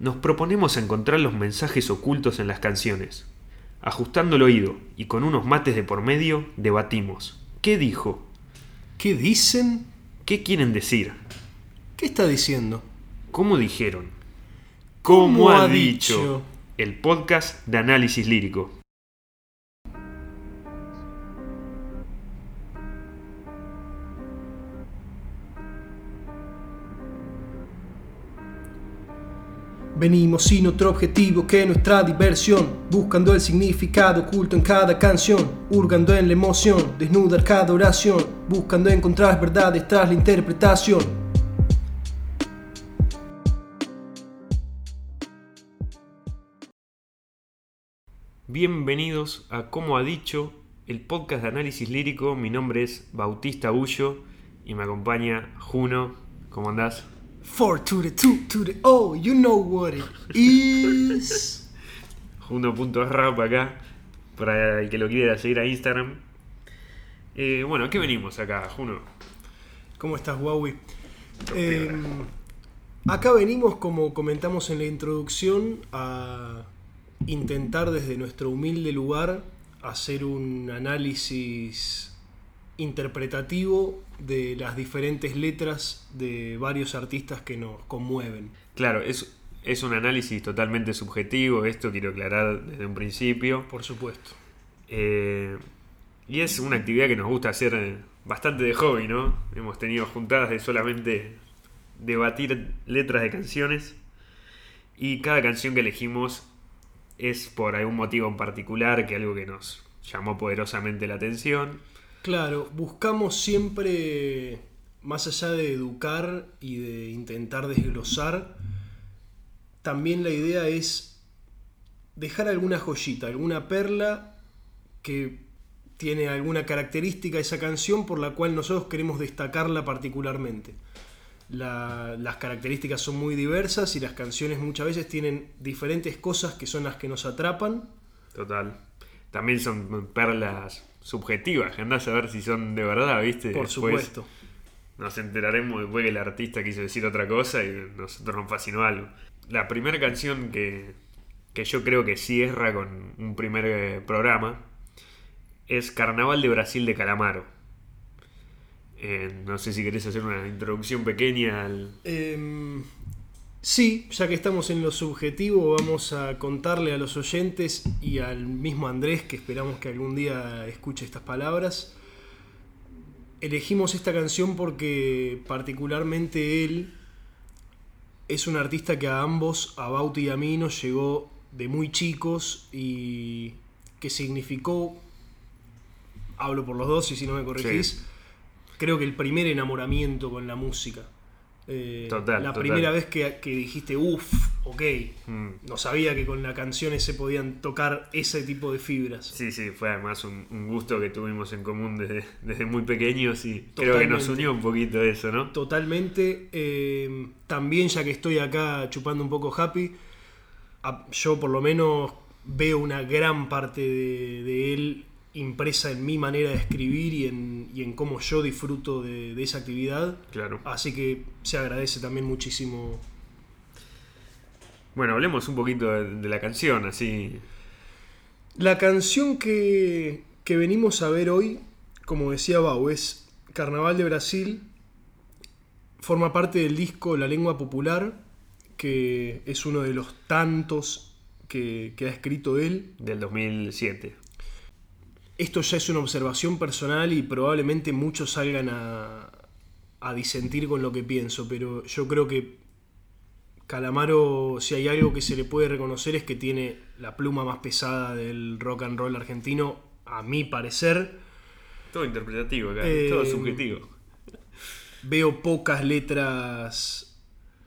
Nos proponemos encontrar los mensajes ocultos en las canciones. Ajustando el oído y con unos mates de por medio, debatimos. ¿Qué dijo? ¿Qué dicen? ¿Qué quieren decir? ¿Qué está diciendo? ¿Cómo dijeron? ¿Cómo ha dicho? El podcast de análisis lírico. Venimos sin otro objetivo que nuestra diversión, buscando el significado oculto en cada canción, hurgando en la emoción, desnudar cada oración, buscando encontrar verdades tras la interpretación. Bienvenidos a Como ha dicho, el podcast de análisis lírico. Mi nombre es Bautista Bullo y me acompaña Juno. ¿Cómo andás? 4 to the 2 to the O, you know what it is. Juno.rap acá, para el que lo quiera seguir a Instagram. Eh, bueno, ¿a qué venimos acá, Juno? ¿Cómo estás, Huawei? Eh, acá venimos, como comentamos en la introducción, a intentar desde nuestro humilde lugar hacer un análisis interpretativo de las diferentes letras de varios artistas que nos conmueven. Claro, es, es un análisis totalmente subjetivo, esto quiero aclarar desde un principio. Por supuesto. Eh, y es una actividad que nos gusta hacer eh, bastante de hobby, ¿no? Hemos tenido juntadas de solamente debatir letras de canciones y cada canción que elegimos es por algún motivo en particular, que algo que nos llamó poderosamente la atención. Claro, buscamos siempre, más allá de educar y de intentar desglosar, también la idea es dejar alguna joyita, alguna perla que tiene alguna característica esa canción por la cual nosotros queremos destacarla particularmente. La- las características son muy diversas y las canciones muchas veces tienen diferentes cosas que son las que nos atrapan. Total. También son perlas subjetivas, que andás a ver si son de verdad, ¿viste? Por Después supuesto. Nos enteraremos después que el artista quiso decir otra cosa y nosotros nos fascinó algo. La primera canción que, que yo creo que cierra con un primer eh, programa es Carnaval de Brasil de Calamaro. Eh, no sé si querés hacer una introducción pequeña al... Em, sí, ya que estamos en lo subjetivo, vamos a contarle a los oyentes y al mismo Andrés, que esperamos que algún día escuche estas palabras. Elegimos esta canción porque particularmente él es un artista que a ambos, a Bauti y a mí, nos llegó de muy chicos y que significó, hablo por los dos y si no me corregís, Sí. creo que el primer enamoramiento con la música. Eh, Total, La total. primera vez que, que dijiste, uff, ok, Mm. no sabía que con las canciones se podían tocar ese tipo de fibras. Sí, sí, fue además un, un gusto que tuvimos en común desde, desde muy pequeños y creo que nos unió un poquito eso, ¿no? Totalmente. eh, también ya que estoy acá chupando un poco happy, yo por lo menos veo una gran parte de, de él impresa en mi manera de escribir y en, y en cómo yo disfruto de, de esa actividad. Claro. Así que se agradece también muchísimo. Bueno, hablemos un poquito de, de la canción, así. La canción que, que venimos a ver hoy, como decía Bau, es Carnaval de Brasil. Forma parte del disco La Lengua Popular, que es uno de los tantos que, que ha escrito él. del 2007. Esto ya es una observación personal y probablemente muchos salgan a, a disentir con lo que pienso, pero yo creo que Calamaro, si hay algo que se le puede reconocer es que tiene la pluma más pesada del rock and roll argentino, a mi parecer. Todo interpretativo acá, Eh, todo subjetivo. Veo pocas letras,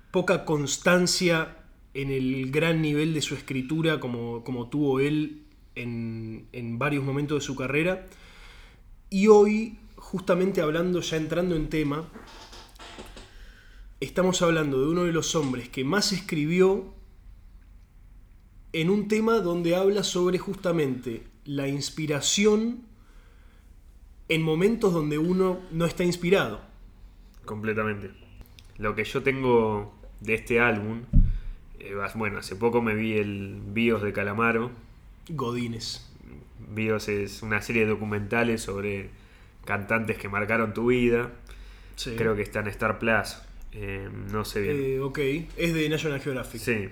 poca constancia en el gran nivel de su escritura como, como tuvo él en, varios momentos de su carrera. Y hoy, justamente hablando, ya entrando en tema, estamos hablando de uno de los hombres que más escribió en un tema donde habla sobre justamente la inspiración en momentos donde uno no está inspirado. Completamente. Lo que yo tengo de este álbum Eh, bueno, hace poco me vi el BIOS de Calamaro. Godines. BIOS es una serie de documentales sobre cantantes que marcaron tu vida. Sí. Creo que está en Star Plus. Eh, no sé bien. Eh, ok, es de National Geographic. sí,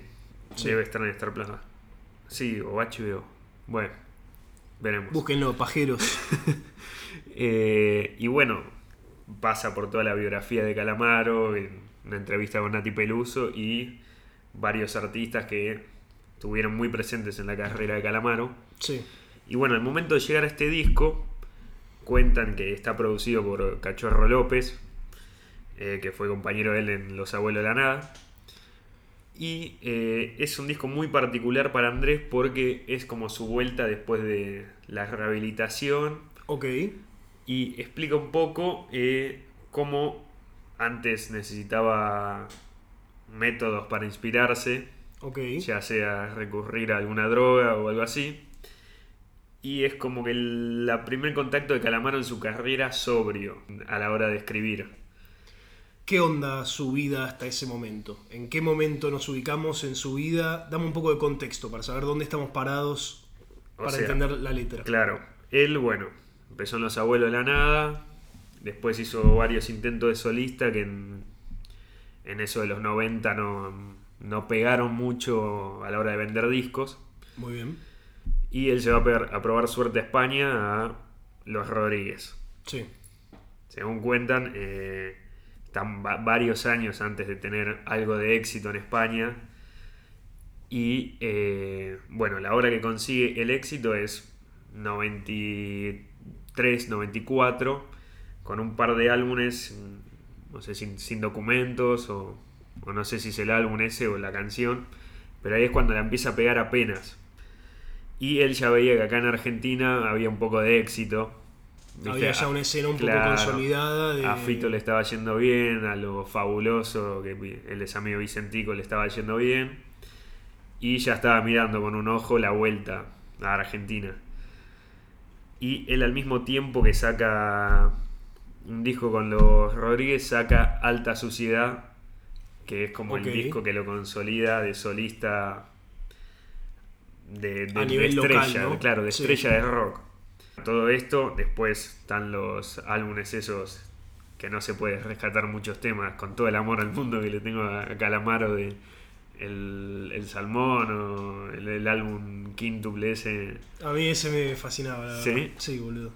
sí. debe estar en Star Plus. Sí, o HBO. Bueno, veremos. Búsquenlo, pajeros. Eh, y bueno, pasa por toda la biografía de Calamaro, en una entrevista con Nati Peluso y varios artistas que estuvieron muy presentes en la carrera de Calamaro. Sí. Y bueno, al momento de llegar a este disco, cuentan que está producido por Cachorro López, eh, que fue compañero de él en Los Abuelos de la Nada. Y eh, es un disco muy particular para Andrés porque es como su vuelta después de la rehabilitación Ok. y explica un poco eh, cómo antes necesitaba métodos para inspirarse, Ok. ya sea recurrir a alguna droga o algo así. Y es como que el la primer contacto de Calamaro en su carrera sobrio a la hora de escribir. ¿Qué onda su vida hasta ese momento? ¿En qué momento nos ubicamos en su vida? Dame un poco de contexto para saber dónde estamos parados O para sea, entender la letra. Claro, él, bueno, empezó en Los Abuelos de la Nada, después hizo varios intentos de solista que en, en eso de los 90 no, no pegaron mucho a la hora de vender discos. Muy bien. Y él se va a, pegar- a probar suerte a España a Los Rodríguez. Sí. Según cuentan, eh, están va- varios años antes de tener algo de éxito en España. Y eh, bueno, la hora que consigue el éxito es 93, 94, con un par de álbumes, no sé, sin, sin documentos, o, o no sé si es el álbum ese o la canción, pero ahí es cuando la empieza a pegar apenas. Y él ya veía que acá en Argentina había un poco de éxito. ¿viste? Había ya una escena un poco consolidada de... A Fito le estaba yendo bien, a lo fabuloso, que él es amigo Vicentico, le estaba yendo bien. Y ya estaba mirando con un ojo la vuelta a Argentina. Y él al mismo tiempo que saca un disco con los Rodríguez, saca Alta Suciedad, que es como el disco que lo consolida de solista de, de- A de local, estrella, ¿no? claro, de Sí. estrella de rock. Todo esto, después están los álbumes esos que no se puede rescatar muchos temas, con todo el amor al mundo que le tengo a a Calamaro de el, el Salmón o el, el álbum quíntuple ese, A mí ese me fascinaba, la ¿Sí? verdad. Sí, boludo.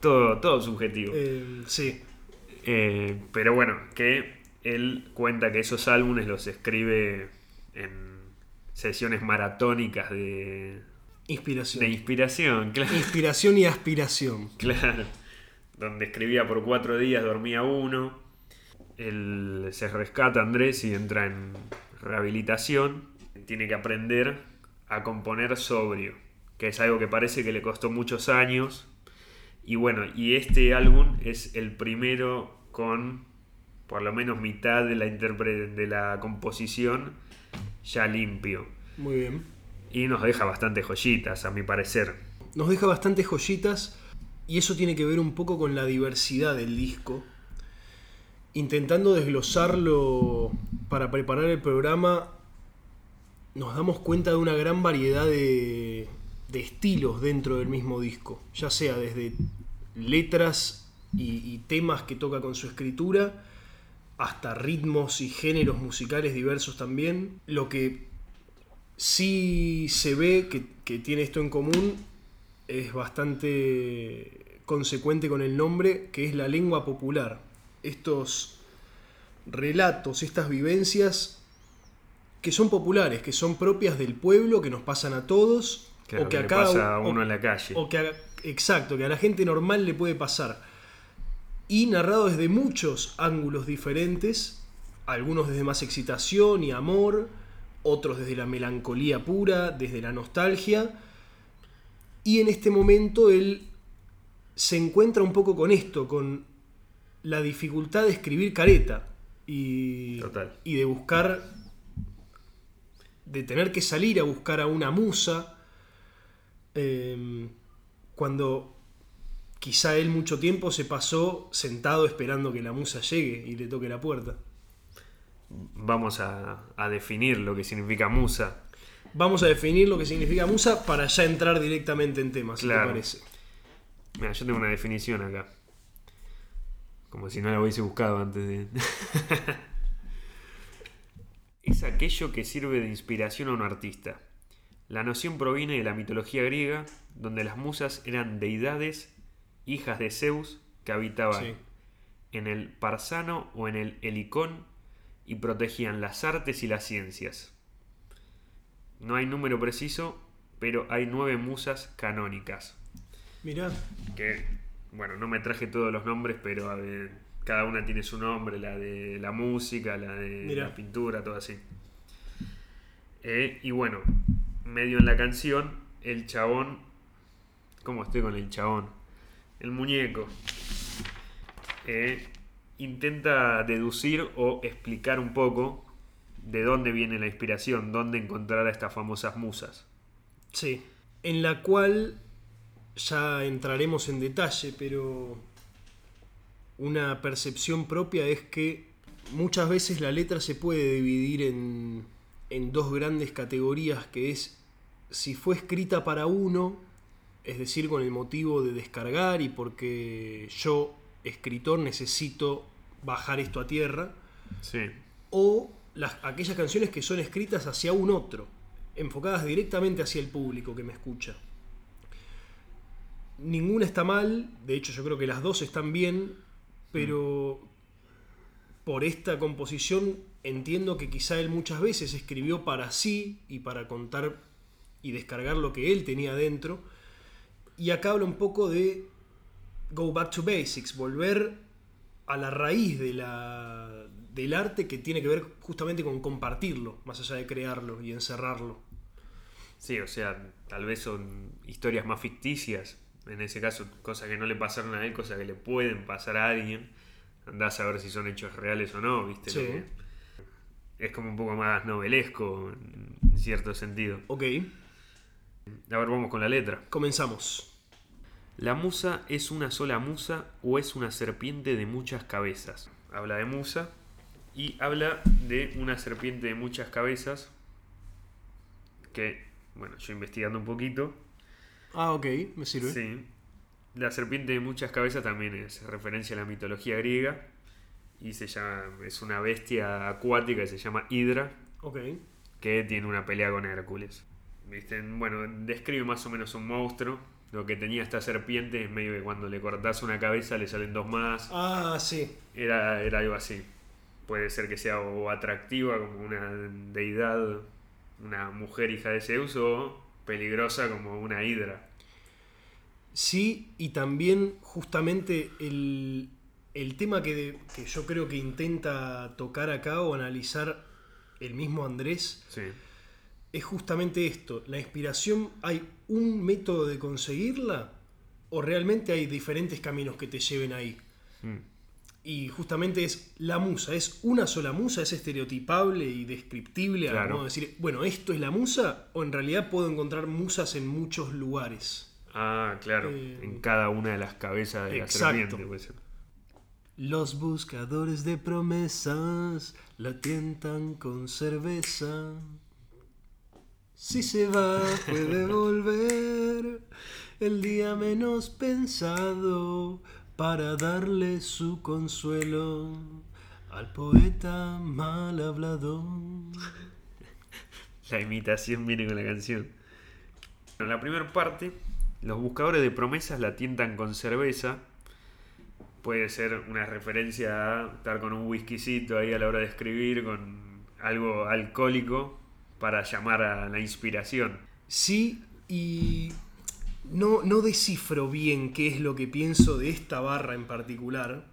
todo, todo subjetivo. Eh, sí. Eh, pero bueno, que él cuenta que esos álbumes los escribe en sesiones maratónicas de, Inspiración. de inspiración, claro. Inspiración y aspiración. Claro. Donde escribía por cuatro días, dormía uno. Él se rescata Andrés y entra en rehabilitación. Tiene que aprender a componer sobrio, que es algo que parece que le costó muchos años. Y bueno, y este álbum es el primero con por lo menos mitad de la, de la composición ya limpio. Muy bien. Y nos deja bastantes joyitas, a mi parecer. Nos deja bastantes joyitas y eso tiene que ver un poco con la diversidad del disco. Intentando desglosarlo para preparar el programa, nos damos cuenta de una gran variedad de, de estilos dentro del mismo disco, ya sea desde letras y, y temas que toca con su escritura, hasta ritmos y géneros musicales diversos también. Lo que sí se ve que, que tiene esto en común es bastante consecuente con el nombre, que es la lengua popular. Estos relatos, estas vivencias que son populares, que son propias del pueblo, que nos pasan a todos, Claro, o que que a le cada pasa a o- uno en la calle. o que a- exacto, que a la gente normal le puede pasar. Y narrado desde muchos ángulos diferentes, algunos desde más excitación y amor, otros desde la melancolía pura, desde la nostalgia. Y en este momento él se encuentra un poco con esto, con la dificultad de escribir careta y, Total. y de buscar, de tener que salir a buscar a una musa, eh, cuando quizá él mucho tiempo se pasó sentado esperando que la musa llegue y le toque la puerta. vamos a, a definir lo que significa musa. Vamos a definir lo que significa musa para ya entrar directamente en temas, si te parece. Mira, yo tengo una definición acá. Como si no la hubiese buscado antes de. es aquello que sirve de inspiración a un artista. La noción proviene de la mitología griega, donde las musas eran deidades, hijas de Zeus, que habitaban Sí. en el Parsano o en el Helicón y protegían las artes y las ciencias. No hay número preciso, pero hay nueve musas canónicas Mirá, que bueno, no me traje todos los nombres, pero a ver, cada una tiene su nombre, la de la música, la de Mirá. la pintura, todo así. Eh, y bueno, medio en la canción, el chabón, ¿cómo estoy con el chabón? El muñeco. eh, intenta deducir o explicar un poco de dónde viene la inspiración, dónde encontrar a estas famosas musas. sí. En la cual ya entraremos en detalle, pero una percepción propia es que muchas veces la letra se puede dividir en, en dos grandes categorías, que es si fue escrita para uno, es decir, con el motivo de descargar y porque yo, escritor, necesito bajar esto a tierra, Sí, o las, aquellas canciones que son escritas hacia un otro, enfocadas directamente hacia el público que me escucha. Ninguna está mal, de hecho yo creo que las dos están bien, pero por esta composición entiendo que quizá él muchas veces escribió para sí y para contar y descargar lo que él tenía dentro. Y acá habla un poco de go back to basics, volver a la raíz de la, del arte que tiene que ver justamente con compartirlo, más allá de crearlo y encerrarlo. Sí, o sea, tal vez son historias más ficticias. En ese caso, cosas que no le pasaron a él, cosas que le pueden pasar a alguien. Andás a ver si son hechos reales o no, ¿viste? Sí. Es como un poco más novelesco, en cierto sentido. Ok, A ver, vamos con la letra. comenzamos. La musa es una sola musa o es una serpiente de muchas cabezas. Habla de musa y habla de una serpiente de muchas cabezas que, bueno, yo investigando un poquito, Ah, ok, me sirve. Sí. La serpiente de muchas cabezas también es referencia a la mitología griega y se llama, es una bestia acuática que se llama Hidra Ok, que tiene una pelea con Hércules. ¿Viste? Bueno, describe más o menos un monstruo. Lo que tenía esta serpiente es medio que cuando le cortás una cabeza le salen dos más. ah, sí, Era, era algo así. Puede ser que sea o atractiva como una deidad, una mujer hija de Zeus, o peligrosa como una hidra. Sí, y también justamente el, el tema que, que yo creo que intenta tocar acá o analizar el mismo Andrés Sí. Es justamente esto. La inspiración, ¿hay un método de conseguirla? ¿O realmente hay diferentes caminos que te lleven ahí? Mm. Y justamente es la musa, es una sola musa, es estereotipable y descriptible a Claro. modo de decir, bueno, esto es la musa, o en realidad puedo encontrar musas en muchos lugares. Ah, claro. Eh, en cada una de las cabezas de exacto. la serpiente. Los buscadores de promesas la tientan con cerveza. Si se va, puede volver el día menos pensado para darle su consuelo al poeta mal hablado. La imitación viene con la canción. En la primera parte, los buscadores de promesas la tientan con cerveza. Puede ser una referencia a estar con un whiskycito ahí a la hora de escribir, con algo alcohólico para llamar a la inspiración. Sí, y no, no descifro bien qué es lo que pienso de esta barra en particular,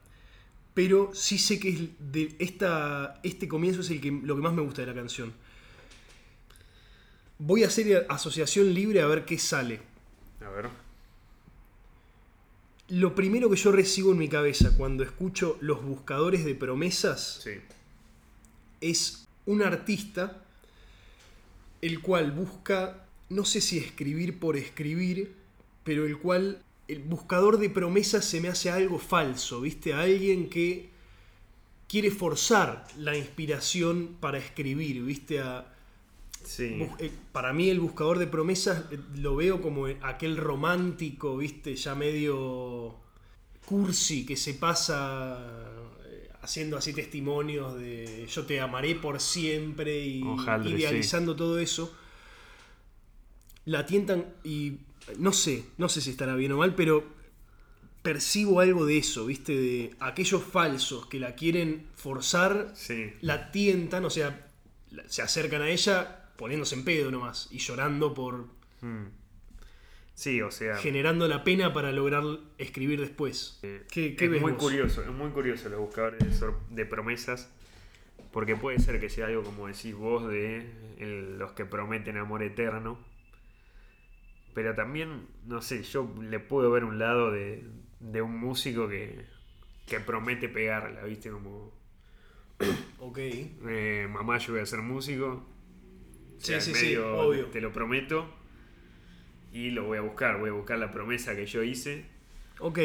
pero sí sé que es de esta, este comienzo es el que, lo que más me gusta de la canción. Voy a hacer asociación libre a ver qué sale. A ver. Lo primero que yo recibo en mi cabeza cuando escucho los buscadores de promesas Sí. es un artista el cual busca, no sé si escribir por escribir, pero el cual el buscador de promesas se me hace algo falso, ¿viste? Alguien que quiere forzar la inspiración para escribir, ¿viste? A, Sí. eh, para mí el buscador de promesas eh, lo veo como aquel romántico, ¿viste? Ya medio cursi que se pasa haciendo así testimonios de yo te amaré por siempre y idealizando todo eso. La tientan y no sé, no sé si estará bien o mal, pero percibo algo de eso, ¿viste? De aquellos falsos que la quieren forzar Sí. la tientan, o sea, se acercan a ella poniéndose en pedo nomás y llorando por Mm. Sí, o sea. generando la pena para lograr escribir después. ¿Qué, qué es ves muy vos? curioso, es muy curioso los buscadores de, de promesas. Porque puede ser que sea algo como decís vos de el- los que prometen amor eterno. Pero también, no sé, yo le puedo ver un lado de, de un músico que, que promete pegarla, ¿viste? Como, Ok. eh, mamá, yo voy a ser músico. O Sí, sea, sí, sí, obvio. Te lo prometo. Y lo voy a buscar, voy a buscar la promesa que yo hice. Ok,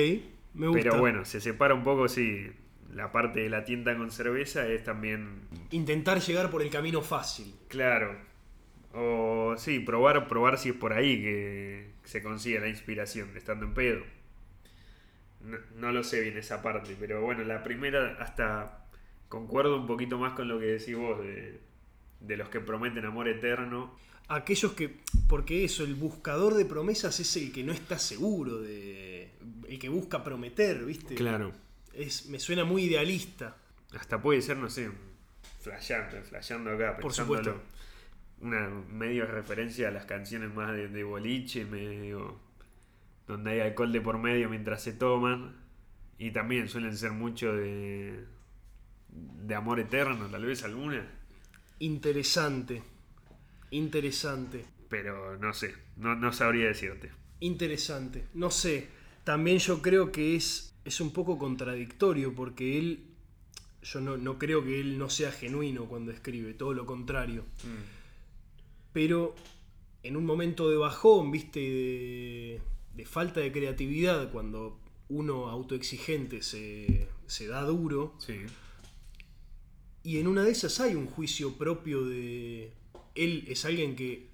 me gusta. Pero bueno, se separa un poco, sí. La parte de la tienda con cerveza es también, Intentar llegar por el camino fácil. claro. O sí, probar, probar si es por ahí que se consigue la inspiración, estando en pedo. No, no lo sé bien esa parte, pero bueno, la primera hasta concuerdo un poquito más con lo que decís vos, de, de los que prometen amor eterno. Aquellos que. Porque eso, el buscador de promesas es el que no está seguro de. El que busca prometer, ¿viste? Claro. Es, me suena muy idealista. Hasta puede ser, no sé, flasheando, flasheando acá, Por supuesto. Una medio referencia a las canciones más de, de boliche, medio. donde hay alcohol de por medio mientras se toman. Y también suelen ser mucho de. de amor eterno, tal vez alguna. Interesante. Interesante. Pero no sé, no, no sabría decirte. Interesante. No sé. También yo creo que es, es un poco contradictorio porque él. Yo no, no creo que él no sea genuino cuando escribe, todo lo contrario. Pero en un momento de bajón, viste, de, de falta de creatividad, cuando uno autoexigente se, se da duro, Sí. y en una de esas hay un juicio propio de... Él es alguien que,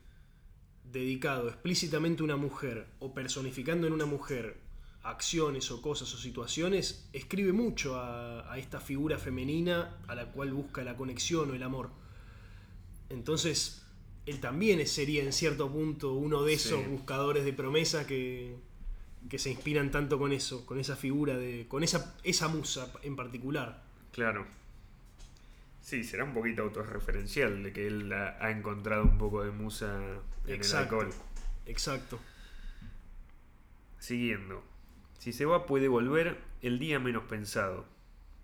dedicado explícitamente a una mujer, o personificando en una mujer acciones o cosas o situaciones, escribe mucho a, a esta figura femenina a la cual busca la conexión o el amor. Entonces, él también sería en cierto punto uno de esos Sí. buscadores de promesas que, que se inspiran tanto con eso, con esa figura de. con esa, esa musa en particular. Claro. Sí, será un poquito autorreferencial de que él ha, ha encontrado un poco de musa en Exacto. el alcohol. Exacto. Siguiendo. Si se va puede volver el día menos pensado,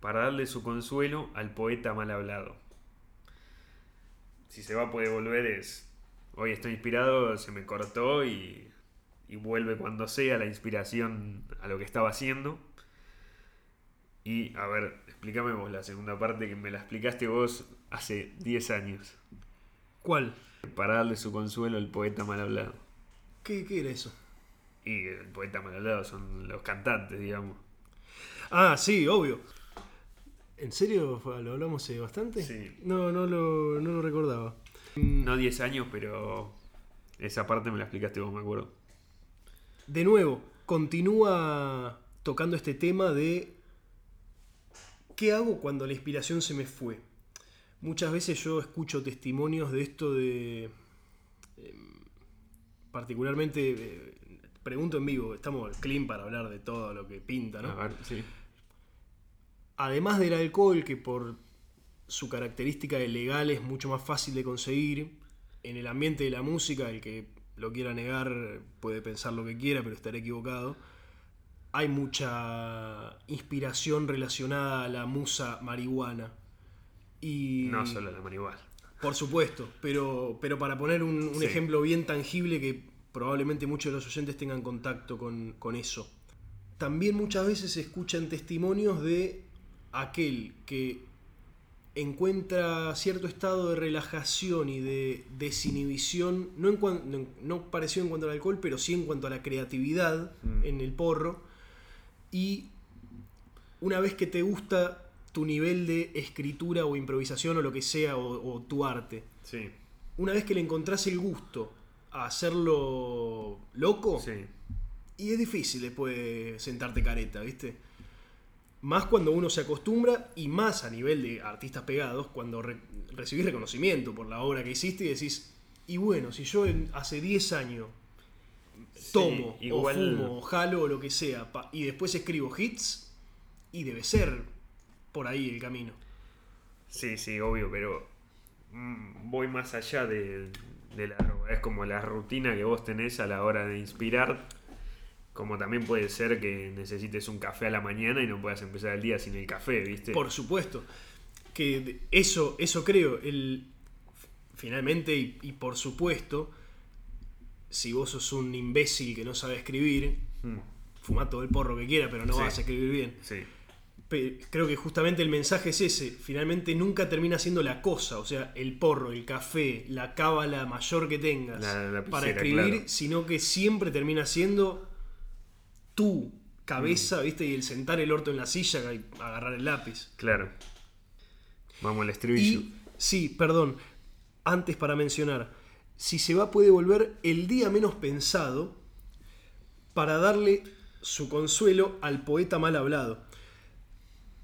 para darle su consuelo al poeta mal hablado. Si se va puede volver es, hoy estoy inspirado, se me cortó y, y vuelve cuando sea la inspiración a lo que estaba haciendo. Y a ver, explícame vos la segunda parte que me la explicaste vos hace 10 años. ¿Cuál? Para darle su consuelo al poeta mal hablado. ¿Qué, qué era eso? Y el poeta mal hablado son los cantantes, digamos. Ah, sí, obvio. ¿En serio lo hablamos eh, bastante? Sí. No, no lo, no lo recordaba. No 10 años, pero esa parte me la explicaste vos, me acuerdo. De nuevo, continúa tocando este tema de ¿qué hago cuando la inspiración se me fue? Muchas veces yo escucho testimonios de esto de... em, particularmente, eh, pregunto en vivo, estamos clean para hablar de todo lo que pinta, ¿no? A ver, sí. Además del alcohol, que por su característica de legal es mucho más fácil de conseguir, en el ambiente de la música, el que lo quiera negar puede pensar lo que quiera, pero estaré equivocado. Hay mucha inspiración relacionada a la musa marihuana. Y, No solo la marihuana. Por supuesto, pero, pero para poner un, un Sí. ejemplo bien tangible que probablemente muchos de los oyentes tengan contacto con, con eso. También muchas veces se escuchan testimonios de aquel que encuentra cierto estado de relajación y de desinhibición, no, en cuan- no, no parecido en cuanto al alcohol, pero sí en cuanto a la creatividad Mm. en el porro. Y una vez que te gusta tu nivel de escritura o improvisación o lo que sea, o, o tu arte. Sí, Una vez que le encontrás el gusto a hacerlo loco, sí. y es difícil después sentarte careta, ¿viste? Más cuando uno se acostumbra y más a nivel de artistas pegados, cuando re- recibís reconocimiento por la obra que hiciste y decís, y bueno, si yo en- hace 10 años tomo, igual- o fumo, o jalo, o lo que sea, pa- y después escribo hits, y debe ser por ahí el camino. Sí, sí, obvio, pero mm, voy más allá de, de la droga. Es como la rutina que vos tenés a la hora de inspirar. Como también puede ser que necesites un café a la mañana y no puedas empezar el día sin el café, ¿viste? Por supuesto. Que eso, eso creo. El, finalmente, y, y por supuesto, si vos sos un imbécil que no sabe escribir, Mm, fuma todo el porro que quiera, pero no Sí. vas a escribir bien. sí, Pe- creo que justamente el mensaje es ese. Finalmente nunca termina siendo la cosa, o sea, el porro, el café, la cábala mayor que tengas La para escribir, claro. sino que siempre termina siendo tu cabeza, Mm. ¿viste? Y el sentar el orto en la silla y agarrar el lápiz. claro. Vamos al estribillo. Y, sí, perdón, antes para mencionar, si se va puede volver el día menos pensado para darle su consuelo al poeta mal hablado.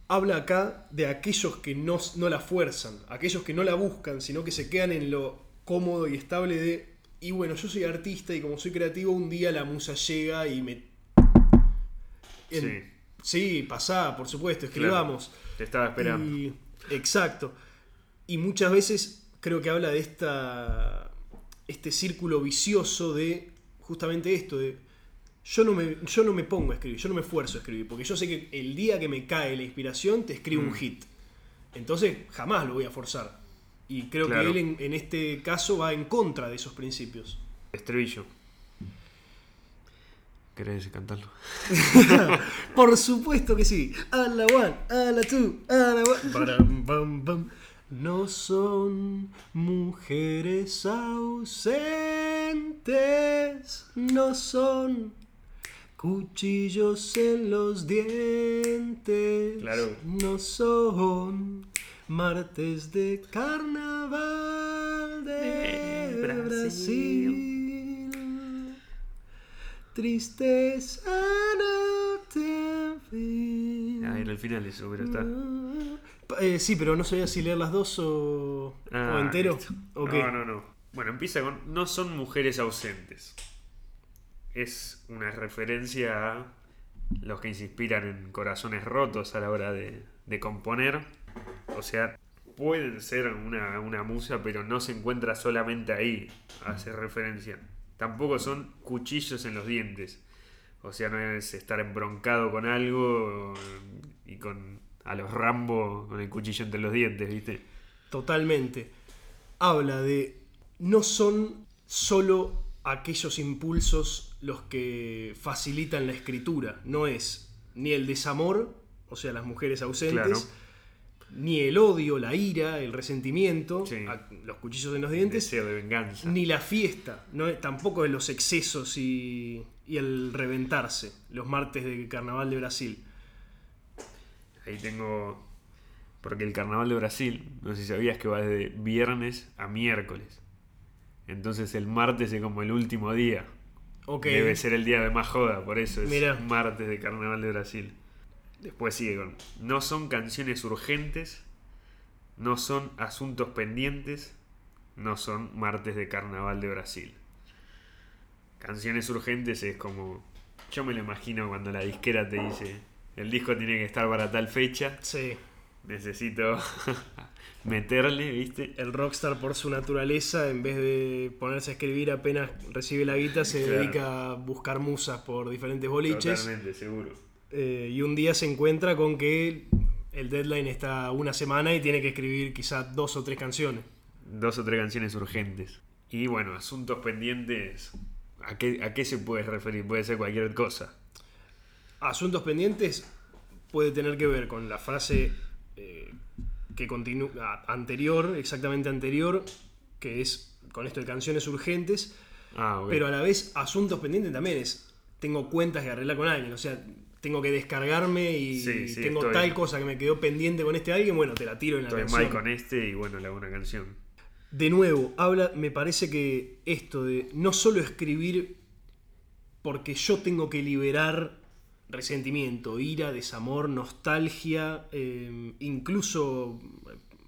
Habla acá de aquellos que no, no la fuerzan, aquellos que no la buscan, sino que se quedan en lo cómodo y estable de, y bueno, yo soy artista y como soy creativo, un día la musa llega y me... en- sí, pasá, por supuesto, Claro. escribamos. Te estaba esperando. Y- exacto. Y muchas veces creo que habla de esta, este círculo vicioso de justamente esto, de yo no, me, yo no me pongo a escribir, yo no me esfuerzo a escribir, porque yo sé que el día que me cae la inspiración te escribo Mm. un hit. Entonces jamás lo voy a forzar. Y creo Claro. que él en, en este caso va en contra de esos principios. Estribillo. ¿Querés cantarlo? Por supuesto que sí. A la one, a la two, a la one. No son mujeres ausentes, no son cuchillos en los dientes, Claro. no son martes de carnaval de Brasil. Brasil. Tristeza no te. Ah, era el final eso, pero está. Eh, sí, pero no sabía si leer las dos o, Ah, o entero. ¿O qué? No, no, no. Bueno, empieza con No son mujeres ausentes. Es una referencia a los que se inspiran en corazones rotos a la hora de, de componer. O sea, pueden ser una, una musa, pero no se encuentra solamente ahí. Hace referencia. Tampoco son cuchillos en los dientes. O sea, no es estar embroncado con algo y con a los Rambo con el cuchillo entre los dientes, ¿viste? Totalmente. Habla de. No son solo aquellos impulsos los que facilitan la escritura. No es ni el desamor, o sea, las mujeres ausentes, Claro. ni el odio, la ira, el resentimiento, Sí. a- los cuchillos en los dientes, Deseo de venganza. ni la fiesta, no, es- tampoco de los excesos y, y el reventarse, los martes de carnaval de Brasil. Ahí tengo. Porque el carnaval de Brasil, no sé si sabías que va desde viernes a miércoles. Entonces el martes es como el último día. Ok. Debe ser el día de más joda, por eso es Mirá. martes de carnaval de Brasil. Después sigue con. No son canciones urgentes, no son asuntos pendientes, no son martes de carnaval de Brasil. Canciones urgentes es como. Yo me lo imagino cuando la disquera te dice: el disco tiene que estar para tal fecha, Sí. necesito meterle, ¿viste? El rockstar por su naturaleza, en vez de ponerse a escribir apenas recibe la guita, se Claro. dedica a buscar musas por diferentes boliches. Totalmente, seguro. Eh, y un día se encuentra con que el deadline está una semana y tiene que escribir quizá dos o tres canciones. Dos o tres canciones urgentes. Y bueno, asuntos pendientes. ¿A qué, ¿A qué se puede referir? Puede ser cualquier cosa. Asuntos pendientes puede tener que ver con la frase eh, que continúa anterior, exactamente anterior, que es con esto de canciones urgentes, Ah, pero a la vez asuntos pendientes también es tengo cuentas que arreglar con alguien, o sea, tengo que descargarme y Sí, sí, tengo estoy- tal cosa que me quedó pendiente con este alguien, bueno, te la tiro en la Estoy canción. mal con este y bueno, le hago una canción. De nuevo, habla, me parece que esto de no solo escribir porque yo tengo que liberar resentimiento, ira, desamor, nostalgia, eh, incluso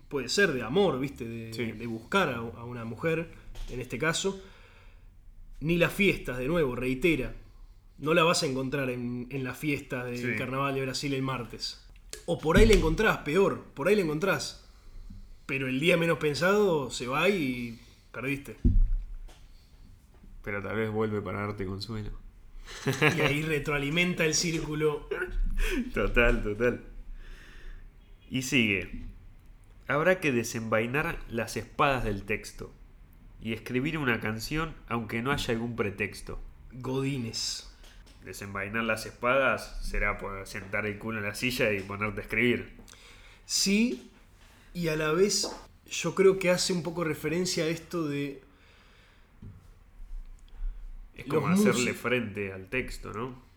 puede ser de amor, ¿viste? De, Sí. de buscar a, a una mujer, en este caso. Ni las fiestas, de nuevo, reitera. No la vas a encontrar en, en la fiesta del Sí. Carnaval de Brasil el martes. O por ahí la encontrás, peor, por ahí la encontrás. Pero el día menos pensado se va y perdiste. Pero tal vez vuelve para darte consuelo. Y ahí retroalimenta el círculo. Total, total. Y sigue. Habrá que desenvainar las espadas del texto y escribir una canción aunque no haya algún pretexto. Godines. Desenvainar las espadas será por sentar el culo en la silla y ponerte a escribir. Sí, y a la vez yo creo que hace un poco referencia a esto de Es como hacerle frente al texto, ¿no?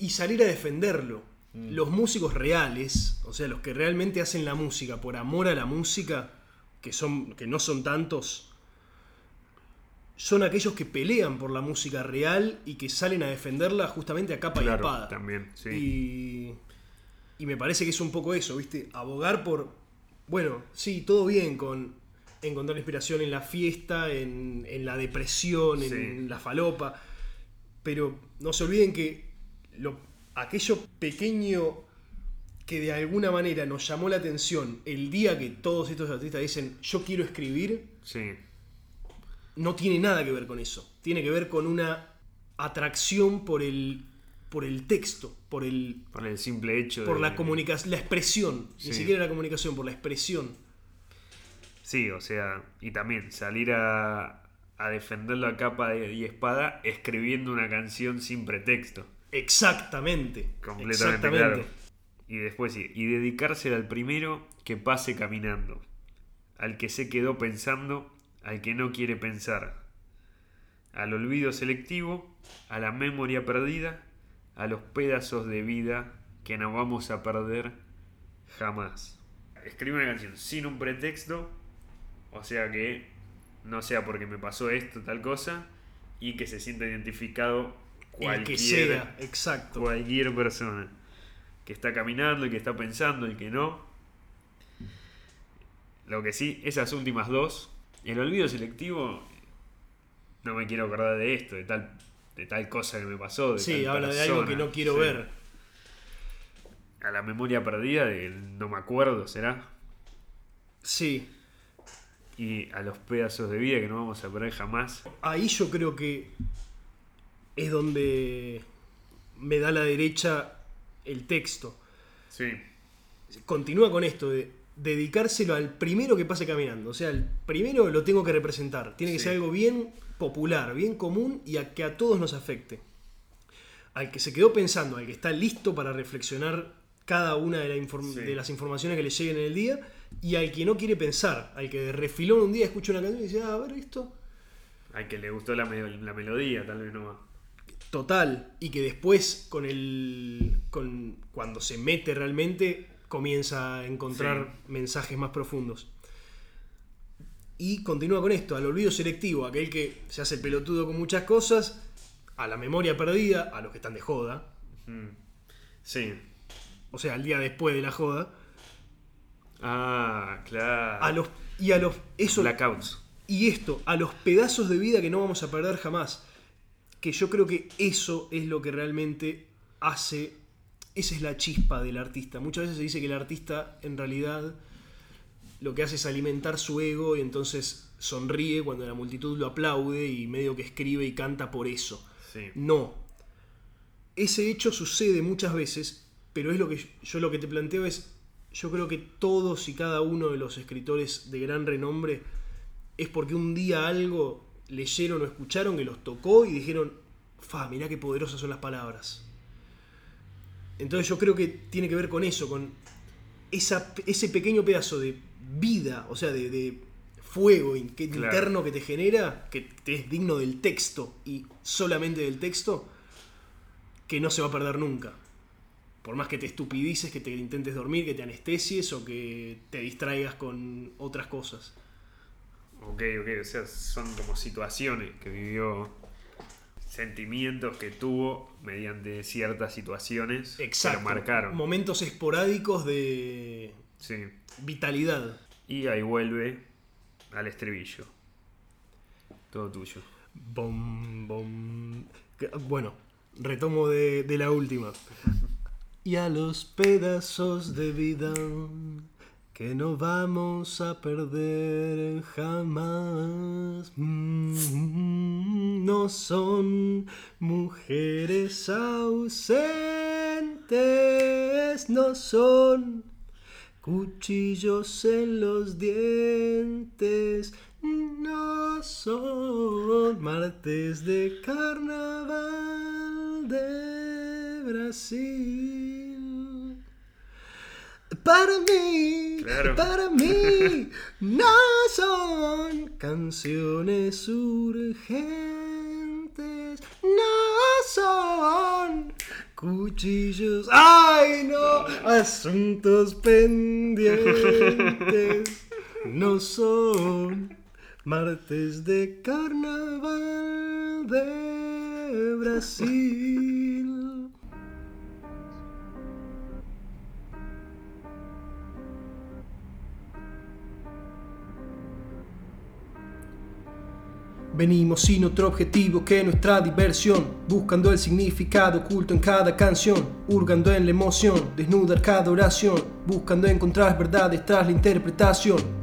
y salir a defenderlo. Los músicos reales, o sea, los que realmente hacen la música por amor a la música, que son que no son tantos, son aquellos que pelean por la música real y que salen a defenderla justamente a capa y espada. también, sí. Y, y me parece que es un poco eso, ¿viste? Abogar por. Bueno, sí, todo bien con encontrar inspiración en la fiesta, en, en la depresión, en la falopa. Pero no se olviden que lo, aquello pequeño que de alguna manera nos llamó la atención el día que todos estos artistas dicen yo quiero escribir, Sí, no tiene nada que ver con eso. Tiene que ver con una atracción por el, por el texto, por el, por el simple hecho por de... la comunicación, la expresión, Sí. ni siquiera la comunicación, por la expresión. Sí, o sea, y también salir a, a defenderlo a capa y espada escribiendo una canción sin pretexto. Exactamente. Completamente exactamente. claro. Y después sí, y dedicársela al primero que pase caminando, al que se quedó pensando, al que no quiere pensar, al olvido selectivo, a la memoria perdida, a los pedazos de vida que no vamos a perder jamás. Escribe una canción sin un pretexto, o sea que no sea porque me pasó esto, tal cosa, y que se sienta identificado cualquier que sea, exacto. cualquier persona que está caminando, el que está pensando, el que no. Lo que sí, esas últimas dos, el olvido selectivo, no me quiero acordar de esto, de tal, de tal cosa que me pasó. De Sí, tal habla de algo que persona, no quiero ver. A la memoria perdida del no me acuerdo, ¿será? Sí. Y a los pedazos de vida que no vamos a perder jamás. Ahí yo creo que es donde me da la derecha el texto. Sí, Continúa con esto de dedicárselo al primero que pase caminando. O sea, el primero lo tengo que representar. Tiene que Sí. ser algo bien popular, bien común y a que a todos nos afecte. Al que se quedó pensando, al que está listo para reflexionar cada una de, la inform- Sí. de las informaciones que le lleguen en el día y al que no quiere pensar, al que de refilón un día escucha una canción y dice, ah, a ver esto. al que le gustó la, me- la melodía, tal vez no. Total, y que después con el con cuando se mete realmente comienza a encontrar mensajes más profundos. Y continúa con esto, al olvido selectivo, aquel que se hace pelotudo con muchas cosas, a la memoria perdida, a los que están de joda. Sí. o sea, al día después de la joda, Ah, claro. a los y a los eso Blackouts. y esto, a los pedazos de vida que no vamos a perder jamás. Que yo creo que eso es lo que realmente hace. Esa es la chispa del artista. Muchas veces se dice que el artista, en realidad, lo que hace es alimentar su ego y entonces sonríe cuando la multitud lo aplaude y medio que escribe y canta por eso. Sí. No. Ese hecho sucede muchas veces, pero es lo que yo lo que te planteo es, yo creo que todos y cada uno de los escritores de gran renombre es porque un día algo leyeron o escucharon que los tocó y dijeron, fa, mirá qué poderosas son las palabras. Entonces yo creo que tiene que ver con eso, con esa, ese pequeño pedazo de vida, o sea, de, de fuego in- que- Claro. interno que te genera, que te es digno del texto y solamente del texto, que no se va a perder nunca. Por más que te estupidices, que te intentes dormir, que te anestesies o que te distraigas con otras cosas. Ok, ok, o sea, son como situaciones que vivió, sentimientos que tuvo mediante ciertas situaciones Exacto. que lo marcaron. Momentos esporádicos de Sí. vitalidad. Y ahí vuelve al estribillo. Todo tuyo. Bom, bom. Bueno, retomo de, de la última. Y a los pedazos de vida que no vamos a perder jamás. Mm, No son mujeres ausentes, no son Cuchillos en los dientes no son martes de carnaval de Brasil. Para mí, Claro. para mí, no son canciones urgentes, no son cuchillos, ay no, asuntos pendientes, no son martes de carnaval de Brasil. Venimos sin otro objetivo que nuestra diversión, buscando el significado oculto en cada canción, hurgando en la emoción, desnudar cada oración, buscando encontrar verdades tras la interpretación.